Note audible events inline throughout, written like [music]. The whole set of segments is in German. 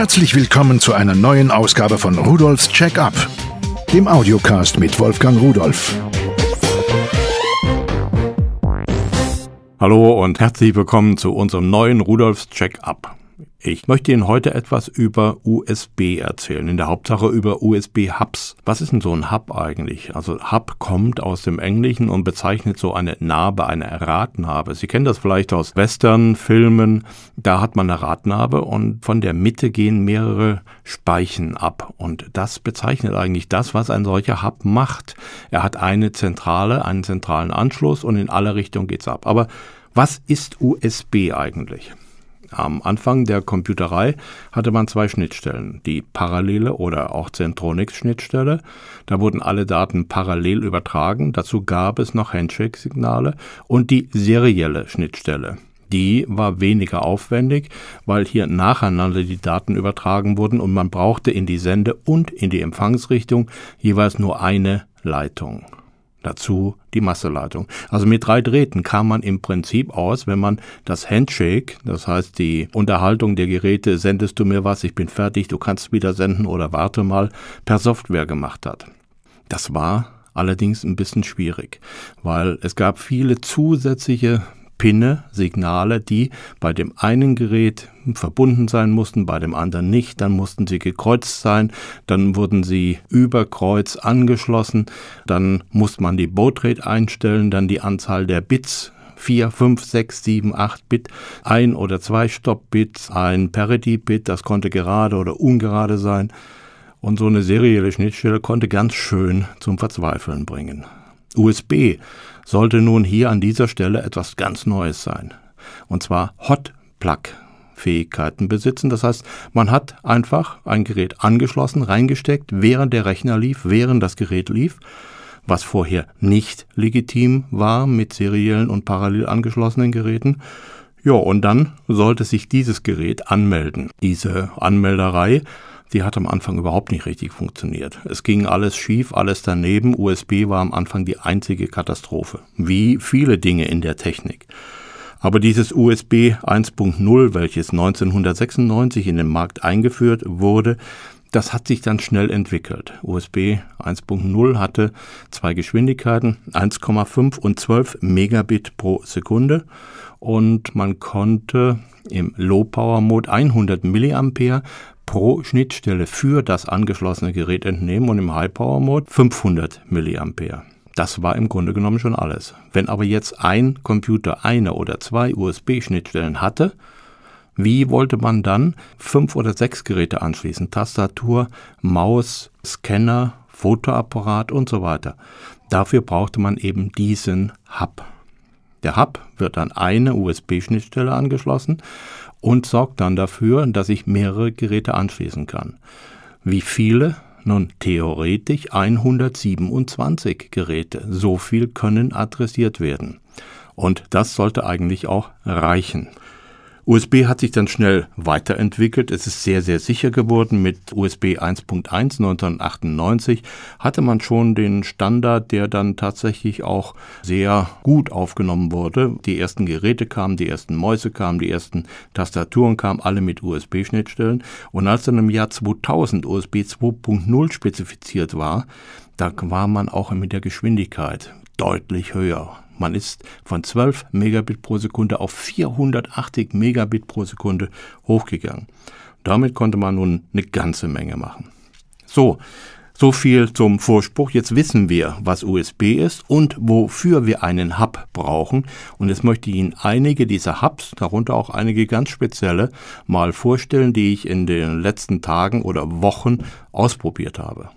Herzlich willkommen zu einer neuen Ausgabe von Rudolfs Check-up, dem Audiocast mit Wolfgang Rudolf. Hallo und herzlich willkommen zu unserem neuen Rudolfs Check-up. Ich möchte Ihnen heute etwas über USB erzählen, in der Hauptsache über USB-Hubs. Was ist denn so ein Hub eigentlich? Also Hub kommt aus dem Englischen und bezeichnet so eine Narbe, eine Radnarbe. Sie kennen das vielleicht aus Western-Filmen. Da hat man eine Radnarbe und von der Mitte gehen mehrere Speichen ab. Und das bezeichnet eigentlich das, was ein solcher Hub macht. Er hat eine zentrale, einen zentralen Anschluss und in alle Richtungen geht's ab. Aber was ist USB eigentlich? Am Anfang der Computerei hatte man zwei Schnittstellen, die parallele oder auch Centronics-Schnittstelle. Da wurden alle Daten parallel übertragen. Dazu gab es noch Handshake-Signale und die serielle Schnittstelle. Die war weniger aufwendig, weil hier nacheinander die Daten übertragen wurden und man brauchte in die Sende- und in die Empfangsrichtung jeweils nur eine Leitung. Dazu die Masseleitung. Also mit drei Drähten kam man im Prinzip aus, wenn man das Handshake, das heißt die Unterhaltung der Geräte, sendest du mir was, ich bin fertig, du kannst wieder senden oder warte mal, per Software gemacht hat. Das war allerdings ein bisschen schwierig, weil es gab viele zusätzliche Pinne, Signale, die bei dem einen Gerät verbunden sein mussten, bei dem anderen nicht, dann mussten sie gekreuzt sein, dann wurden sie über Kreuz angeschlossen, dann musste man die Bautrate einstellen, dann die Anzahl der Bits 4, 5, 6, 7, 8 Bit, ein oder zwei Stop-Bits, ein Parity-Bit, das konnte gerade oder ungerade sein. Und so eine serielle Schnittstelle konnte ganz schön zum Verzweifeln bringen. USB sollte nun hier an dieser Stelle etwas ganz Neues sein. Und zwar Hot Plug Fähigkeiten besitzen. Das heißt, man hat einfach ein Gerät angeschlossen, reingesteckt, während der Rechner lief, während das Gerät lief, was vorher nicht legitim war mit seriellen und parallel angeschlossenen Geräten. Ja, und dann sollte sich dieses Gerät anmelden. Diese Anmelderei die hat am Anfang überhaupt nicht richtig funktioniert. Es ging alles schief, alles daneben. USB war am Anfang die einzige Katastrophe. Wie viele Dinge in der Technik. Aber dieses USB 1.0, welches 1996 in den Markt eingeführt wurde, das hat sich dann schnell entwickelt. USB 1.0 hatte zwei Geschwindigkeiten, 1,5 und 12 Megabit pro Sekunde und man konnte im Low Power Mode 100 Milliampere pro Schnittstelle für das angeschlossene Gerät entnehmen und im High Power Mode 500 Milliampere. Das war im Grunde genommen schon alles. Wenn aber jetzt ein Computer eine oder zwei USB-Schnittstellen hatte, wie wollte man dann fünf oder sechs Geräte anschließen? Tastatur, Maus, Scanner, Fotoapparat und so weiter. Dafür brauchte man eben diesen Hub. Der Hub wird an eine USB-Schnittstelle angeschlossen und sorgt dann dafür, dass ich mehrere Geräte anschließen kann. Wie viele? Nun, theoretisch 127 Geräte. So viel können adressiert werden. Und das sollte eigentlich auch reichen. USB hat sich dann schnell weiterentwickelt. Es ist sehr, sehr sicher geworden. Mit USB 1.1 1998 hatte man schon den Standard, der dann tatsächlich auch sehr gut aufgenommen wurde. Die ersten Geräte kamen, die ersten Mäuse kamen, die ersten Tastaturen kamen, alle mit USB-Schnittstellen. Und als dann im Jahr 2000 USB 2.0 spezifiziert war, da war man auch mit der Geschwindigkeit deutlich höher. Man ist von 12 Megabit pro Sekunde auf 480 Megabit pro Sekunde hochgegangen. Damit konnte man nun eine ganze Menge machen. So, so viel zum Vorspruch. Jetzt wissen wir, was USB ist und wofür wir einen Hub brauchen. Und jetzt möchte ich Ihnen einige dieser Hubs, darunter auch einige ganz spezielle, mal vorstellen, die ich in den letzten Tagen oder Wochen ausprobiert habe.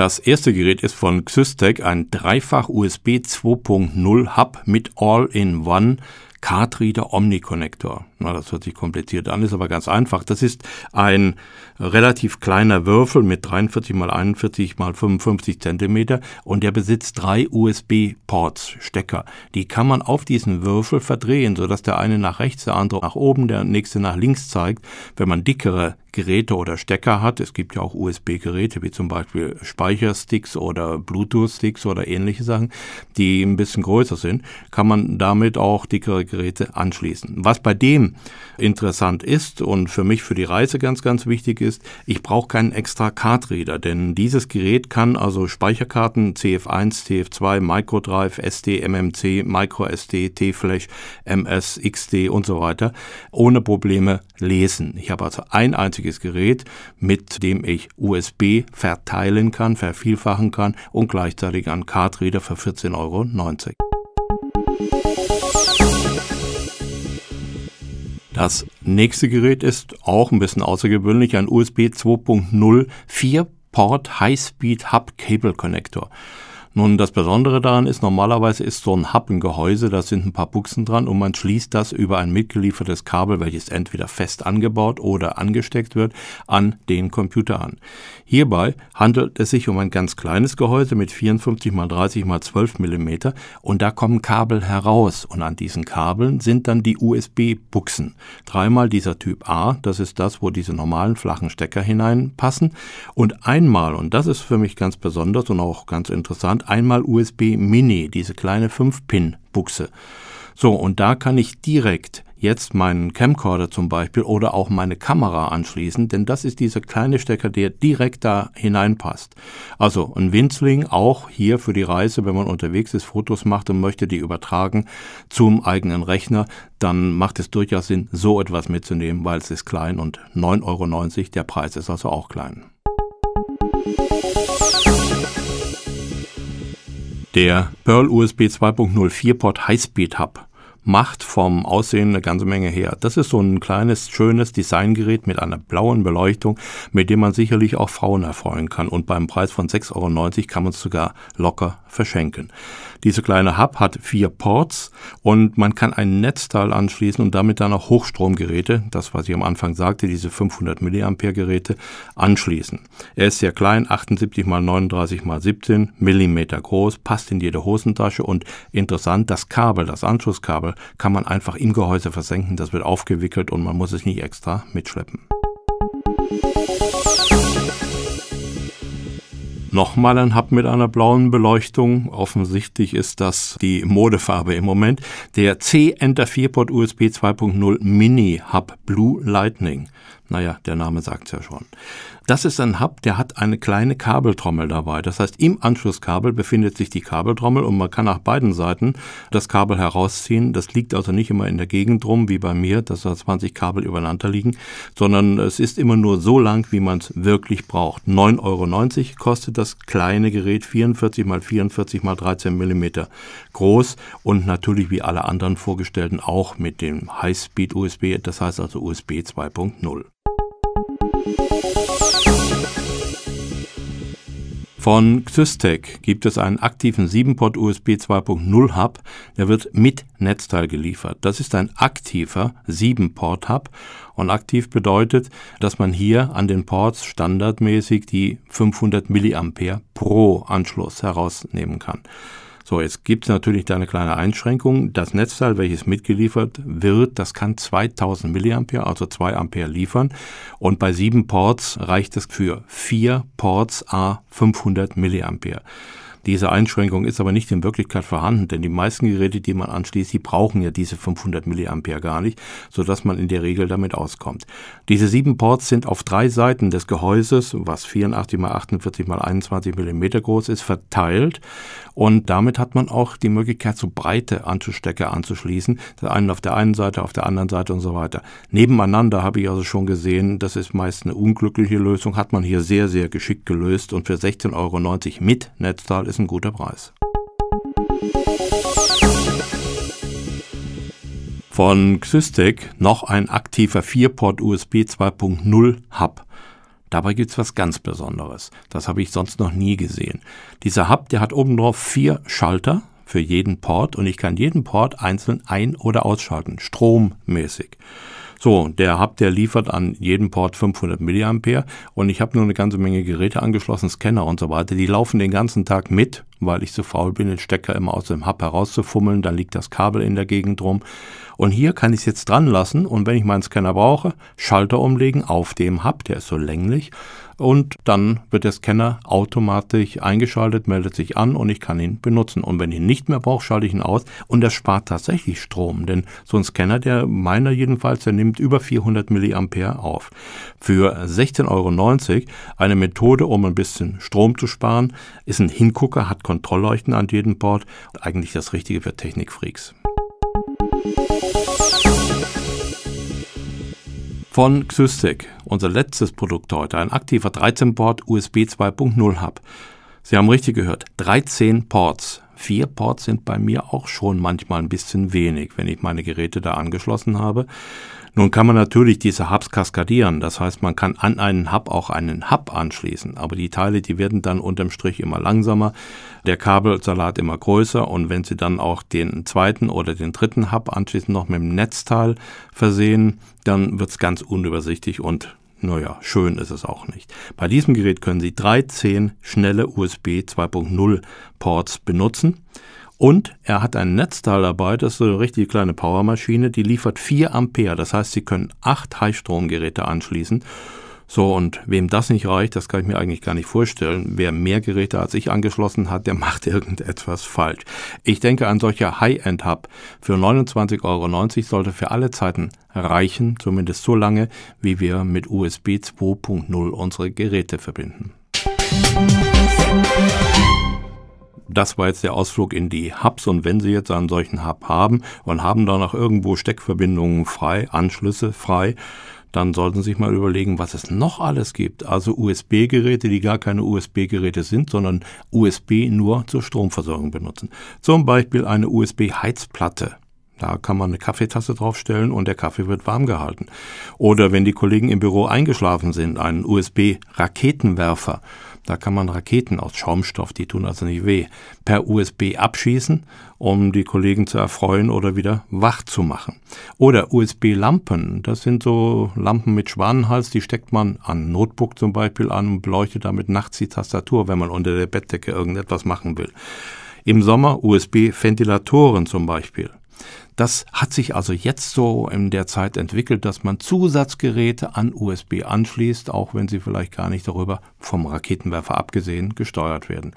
Das erste Gerät ist von Xystec, ein Dreifach USB 2.0 Hub mit All-in-One Card Reader Omniconnector. Na, das hört sich kompliziert an, ist aber ganz einfach. Das ist ein relativ kleiner Würfel mit 43 mal 41 mal 55 Zentimeter und der besitzt drei USB-Ports, Stecker. Die kann man auf diesen Würfel verdrehen, sodass der eine nach rechts, der andere nach oben, der nächste nach links zeigt. Wenn man dickere Geräte oder Stecker hat. Es gibt ja auch USB-Geräte, wie zum Beispiel Speichersticks oder Bluetooth-Sticks oder ähnliche Sachen, die ein bisschen größer sind, kann man damit auch dickere Geräte anschließen. Was bei dem interessant ist und für mich für die Reise ganz, ganz wichtig ist, ich brauche keinen extra Card-Reader, denn dieses Gerät kann also Speicherkarten CF1, CF2, Microdrive, SD, MMC, MicroSD, T-Flash, MS, XD und so weiter ohne Probleme lesen. Ich habe also ein einziges Gerät, mit dem ich USB verteilen kann, vervielfachen kann und gleichzeitig einen Card-Reader für 14,90 Euro. Das nächste Gerät ist auch ein bisschen außergewöhnlich, ein USB 2.0 4-Port High-Speed Hub Cable Connector. Nun, das Besondere daran ist, normalerweise ist so ein Hub ein Gehäuse, da sind ein paar Buchsen dran und man schließt das über ein mitgeliefertes Kabel, welches entweder fest angebaut oder angesteckt wird, an den Computer an. Hierbei handelt es sich um ein ganz kleines Gehäuse mit 54 x 30 x 12 mm und da kommen Kabel heraus und an diesen Kabeln sind dann die USB-Buchsen. Dreimal dieser Typ A, das ist das, wo diese normalen flachen Stecker hineinpassen und einmal, und das ist für mich ganz besonders und auch ganz interessant, einmal USB Mini, diese kleine 5-Pin-Buchse. So, und da kann ich direkt jetzt meinen Camcorder zum Beispiel oder auch meine Kamera anschließen, denn das ist dieser kleine Stecker, der direkt da hineinpasst. Also ein Winzling auch hier für die Reise, wenn man unterwegs ist, Fotos macht und möchte die übertragen zum eigenen Rechner, dann macht es durchaus Sinn, so etwas mitzunehmen, weil es ist klein und 9,90 Euro, der Preis ist also auch klein. Der Pearl USB 2.0 4-Port Highspeed Hub macht vom Aussehen eine ganze Menge her. Das ist so ein kleines, schönes Designgerät mit einer blauen Beleuchtung, mit dem man sicherlich auch Frauen erfreuen kann. Und beim Preis von 6,90 Euro kann man es sogar locker verschenken. Diese kleine Hub hat vier Ports und man kann ein Netzteil anschließen und damit dann auch Hochstromgeräte, das was ich am Anfang sagte, diese 500 mA Geräte anschließen. Er ist sehr klein, 78 x 39 x 17 Millimeter groß, passt in jede Hosentasche und interessant, das Kabel, das Anschlusskabel kann man einfach im Gehäuse versenken, das wird aufgewickelt und man muss es nicht extra mitschleppen. Nochmal ein Hub mit einer blauen Beleuchtung. Offensichtlich ist das die Modefarbe im Moment. Der C-Enter 4-Port USB 2.0 Mini Hub Blue Lightning. Naja, der Name sagt's ja schon. Das ist ein Hub, der hat eine kleine Kabeltrommel dabei. Das heißt, im Anschlusskabel befindet sich die Kabeltrommel und man kann nach beiden Seiten das Kabel herausziehen. Das liegt also nicht immer in der Gegend rum, wie bei mir, dass da 20 Kabel übereinander liegen, sondern es ist immer nur so lang, wie man es wirklich braucht. 9,90 Euro kostet das kleine Gerät 44 mal 44 mal 13 Millimeter groß und natürlich wie alle anderen vorgestellten auch mit dem High-Speed USB, das heißt also USB 2.0. Von Xystec gibt es einen aktiven 7-Port USB 2.0 Hub, der wird mit Netzteil geliefert. Das ist ein aktiver 7-Port Hub und aktiv bedeutet, dass man hier an den Ports standardmäßig die 500 mA pro Anschluss herausnehmen kann. So, jetzt gibt es natürlich da eine kleine Einschränkung. Das Netzteil, welches mitgeliefert wird, das kann 2000 mA, also 2 Ampere liefern. Und bei sieben Ports reicht es für vier Ports a 500 mA. Diese Einschränkung ist aber nicht in Wirklichkeit vorhanden, denn die meisten Geräte, die man anschließt, die brauchen ja diese 500 mA gar nicht, sodass man in der Regel damit auskommt. Diese sieben Ports sind auf drei Seiten des Gehäuses, was 84 x 48 x 21 mm groß ist, verteilt und damit hat man auch die Möglichkeit, so breite Anschlussstecker anzuschließen. Der einen auf der einen Seite, auf der anderen Seite und so weiter. Nebeneinander habe ich also schon gesehen, das ist meist eine unglückliche Lösung, hat man hier sehr, sehr geschickt gelöst und für 16,90 Euro mit Netzteil ist ein guter Preis. Von Xystec noch ein aktiver 4-Port USB 2.0 Hub. Dabei gibt's was ganz Besonderes. Das habe ich sonst noch nie gesehen. Dieser Hub, der hat oben drauf vier Schalter für jeden Port und ich kann jeden Port einzeln ein- oder ausschalten, strommäßig. So, der Hub, der liefert an jedem Port 500 mA und ich habe nur eine ganze Menge Geräte angeschlossen, Scanner und so weiter. Die laufen den ganzen Tag mit weil ich zu faul bin, den Stecker immer aus dem Hub herauszufummeln, dann liegt das Kabel in der Gegend rum. Und hier kann ich es jetzt dran lassen und wenn ich meinen Scanner brauche, Schalter umlegen auf dem Hub, der ist so länglich und dann wird der Scanner automatisch eingeschaltet, meldet sich an und ich kann ihn benutzen. Und wenn ich ihn nicht mehr brauche, schalte ich ihn aus und das spart tatsächlich Strom, denn so ein Scanner, der meiner jedenfalls, der nimmt über 400 Milliampere auf. Für 16,90 Euro eine Methode, um ein bisschen Strom zu sparen, ist ein Hingucker, hat Kontrollleuchten an jedem Board, eigentlich das Richtige für Technikfreaks. Von Xystic, unser letztes Produkt heute, ein aktiver 13-Port USB 2.0 Hub. Sie haben richtig gehört, 13 Ports. Vier Ports sind bei mir auch schon manchmal ein bisschen wenig, wenn ich meine Geräte da angeschlossen habe. Nun kann man natürlich diese Hubs kaskadieren. Das heißt, man kann an einen Hub auch einen Hub anschließen. Aber die Teile, die werden dann unterm Strich immer langsamer, der Kabelsalat immer größer. Und wenn Sie dann auch den zweiten oder den dritten Hub anschließend noch mit dem Netzteil versehen, dann wird's ganz unübersichtlich und naja, schön ist es auch nicht. Bei diesem Gerät können Sie 13 schnelle USB 2.0 Ports benutzen. Und er hat ein Netzteil dabei, das ist so eine richtig kleine Powermaschine, die liefert 4 Ampere. Das heißt, Sie können 8 Highstromgeräte anschließen. So, und wem das nicht reicht, das kann ich mir eigentlich gar nicht vorstellen. Wer mehr Geräte als ich angeschlossen hat, der [laughs] macht irgendetwas falsch. Ich denke, ein solcher High-End-Hub für 29,90 Euro sollte für alle Zeiten reichen, zumindest so lange, wie wir mit USB 2.0 unsere Geräte verbinden. Das war jetzt der Ausflug in die Hubs und wenn Sie jetzt einen solchen Hub haben und haben da noch irgendwo Steckverbindungen frei, Anschlüsse frei, dann sollten Sie sich mal überlegen, was es noch alles gibt. Also USB-Geräte, die gar keine USB-Geräte sind, sondern USB nur zur Stromversorgung benutzen. Zum Beispiel eine USB-Heizplatte. Da kann man eine Kaffeetasse draufstellen und der Kaffee wird warm gehalten. Oder wenn die Kollegen im Büro eingeschlafen sind, einen USB-Raketenwerfer. Da kann man Raketen aus Schaumstoff, die tun also nicht weh, per USB abschießen, um die Kollegen zu erfreuen oder wieder wach zu machen. Oder USB-Lampen, das sind so Lampen mit Schwanenhals, die steckt man an Notebook zum Beispiel an und beleuchtet damit nachts die Tastatur, wenn man unter der Bettdecke irgendetwas machen will. Im Sommer USB-Ventilatoren zum Beispiel. Das hat sich also jetzt so in der Zeit entwickelt, dass man Zusatzgeräte an USB anschließt, auch wenn sie vielleicht gar nicht darüber vom Raketenwerfer abgesehen gesteuert werden.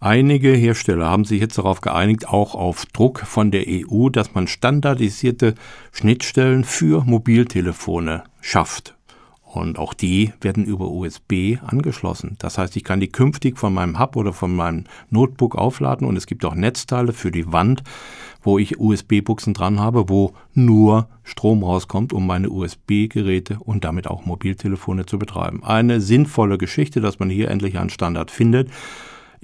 Einige Hersteller haben sich jetzt darauf geeinigt, auch auf Druck von der EU, dass man standardisierte Schnittstellen für Mobiltelefone schafft. Und auch die werden über USB angeschlossen. Das heißt, ich kann die künftig von meinem Hub oder von meinem Notebook aufladen und es gibt auch Netzteile für die Wand, wo ich USB-Buchsen dran habe, wo nur Strom rauskommt, um meine USB-Geräte und damit auch Mobiltelefone zu betreiben. Eine sinnvolle Geschichte, dass man hier endlich einen Standard findet.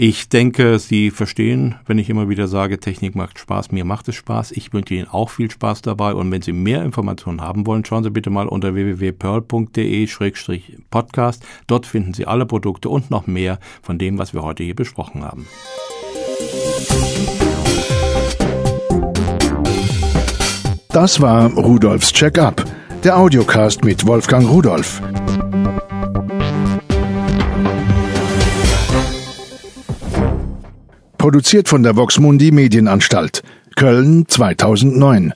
Ich denke, Sie verstehen, wenn ich immer wieder sage, Technik macht Spaß, mir macht es Spaß. Ich wünsche Ihnen auch viel Spaß dabei. Und wenn Sie mehr Informationen haben wollen, schauen Sie bitte mal unter www.pearl.de-podcast. Dort finden Sie alle Produkte und noch mehr von dem, was wir heute hier besprochen haben. Das war Rudolfs Check-up, der Audiocast mit Wolfgang Rudolf. Produziert von der Voxmundi Medienanstalt. Köln 2009.